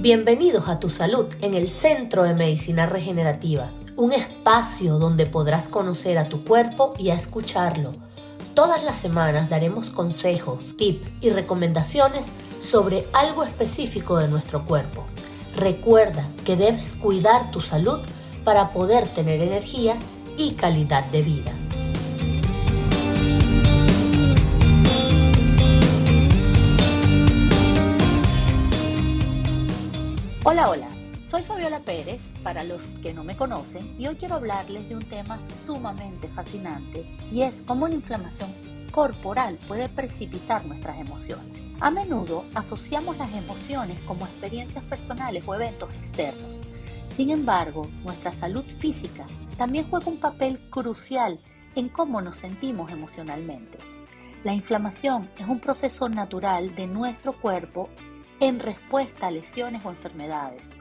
Bienvenidos a Tu Salud en el Centro de Medicina Regenerativa, un espacio donde podrás conocer a tu cuerpo y a escucharlo. Todas las semanas daremos consejos, tips y recomendaciones sobre algo específico de nuestro cuerpo. Recuerda que debes cuidar tu salud para poder tener energía y calidad de vida. Soy Fabiola Pérez, para los que no me conocen, y hoy quiero hablarles de un tema sumamente fascinante y es cómo la inflamación corporal puede precipitar nuestras emociones. A menudo asociamos las emociones como experiencias personales o eventos externos. Sin embargo, nuestra salud física también juega un papel crucial en cómo nos sentimos emocionalmente. La inflamación es un proceso natural de nuestro cuerpo en respuesta a lesiones o enfermedades.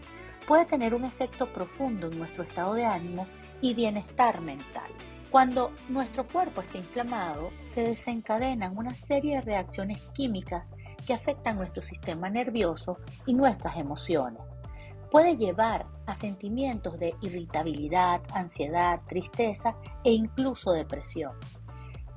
Puede tener un efecto profundo en nuestro estado de ánimo y bienestar mental. Cuando nuestro cuerpo está inflamado, se desencadenan una serie de reacciones químicas que afectan nuestro sistema nervioso y nuestras emociones. Puede llevar a sentimientos de irritabilidad, ansiedad, tristeza e incluso depresión.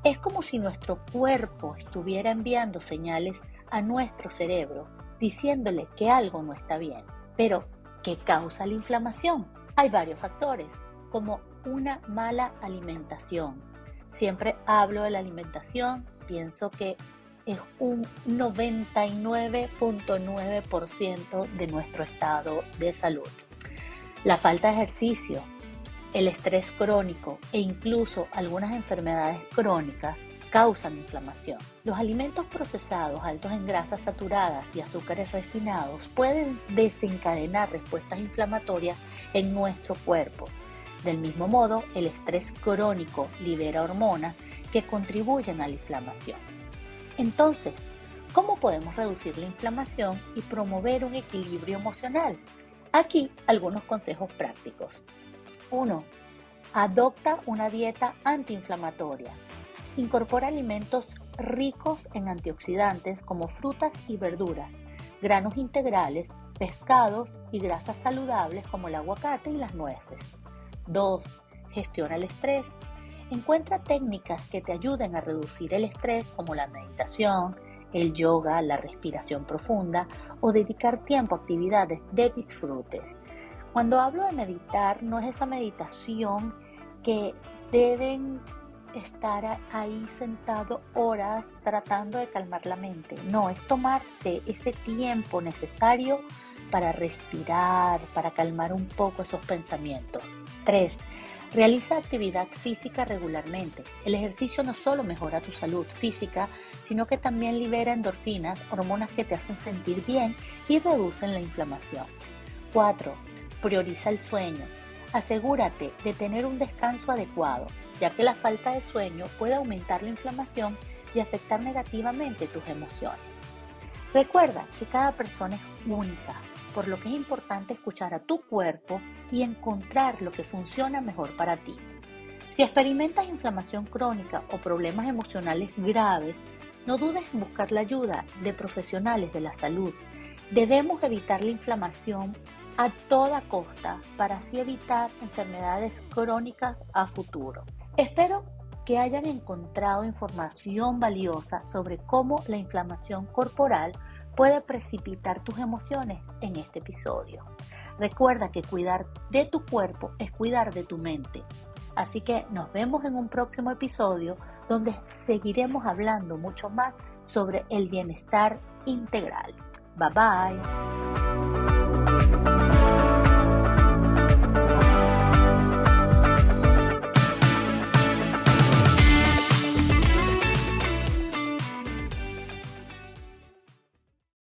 Es como si nuestro cuerpo estuviera enviando señales a nuestro cerebro diciéndole que algo no está bien. Pero, ¿qué causa la inflamación? Hay varios factores, como una mala alimentación. Siempre hablo de la alimentación, pienso que es un 99.9% de nuestro estado de salud. La falta de ejercicio, el estrés crónico e incluso algunas enfermedades crónicas causan inflamación. Los alimentos procesados altos en grasas saturadas y azúcares refinados pueden desencadenar respuestas inflamatorias en nuestro cuerpo. Del mismo modo, el estrés crónico libera hormonas que contribuyen a la inflamación. Entonces, ¿cómo podemos reducir la inflamación y promover un equilibrio emocional? Aquí algunos consejos prácticos. 1. Adopta una dieta antiinflamatoria. Incorpora alimentos ricos en antioxidantes como frutas y verduras, granos integrales, pescados y grasas saludables como el aguacate y las nueces. 2. Gestiona el estrés. Encuentra técnicas que te ayuden a reducir el estrés como la meditación, el yoga, la respiración profunda o dedicar tiempo a actividades de disfrute. Cuando hablo de meditar, no es esa meditación que deben estar ahí sentado horas tratando de calmar la mente. No, es tomarte ese tiempo necesario para respirar, para calmar un poco esos pensamientos. 3. Realiza actividad física regularmente. El ejercicio no solo mejora tu salud física, sino que también libera endorfinas, hormonas que te hacen sentir bien y reducen la inflamación. 4. Prioriza el sueño. Asegúrate de tener un descanso adecuado ya que la falta de sueño puede aumentar la inflamación y afectar negativamente tus emociones. Recuerda que cada persona es única, por lo que es importante escuchar a tu cuerpo y encontrar lo que funciona mejor para ti. Si experimentas inflamación crónica o problemas emocionales graves, no dudes en buscar la ayuda de profesionales de la salud. Debemos evitar la inflamación a toda costa para así evitar enfermedades crónicas a futuro. Espero que hayan encontrado información valiosa sobre cómo la inflamación corporal puede precipitar tus emociones en este episodio. Recuerda que cuidar de tu cuerpo es cuidar de tu mente. Así que nos vemos en un próximo episodio donde seguiremos hablando mucho más sobre el bienestar integral. Bye bye. Thank you.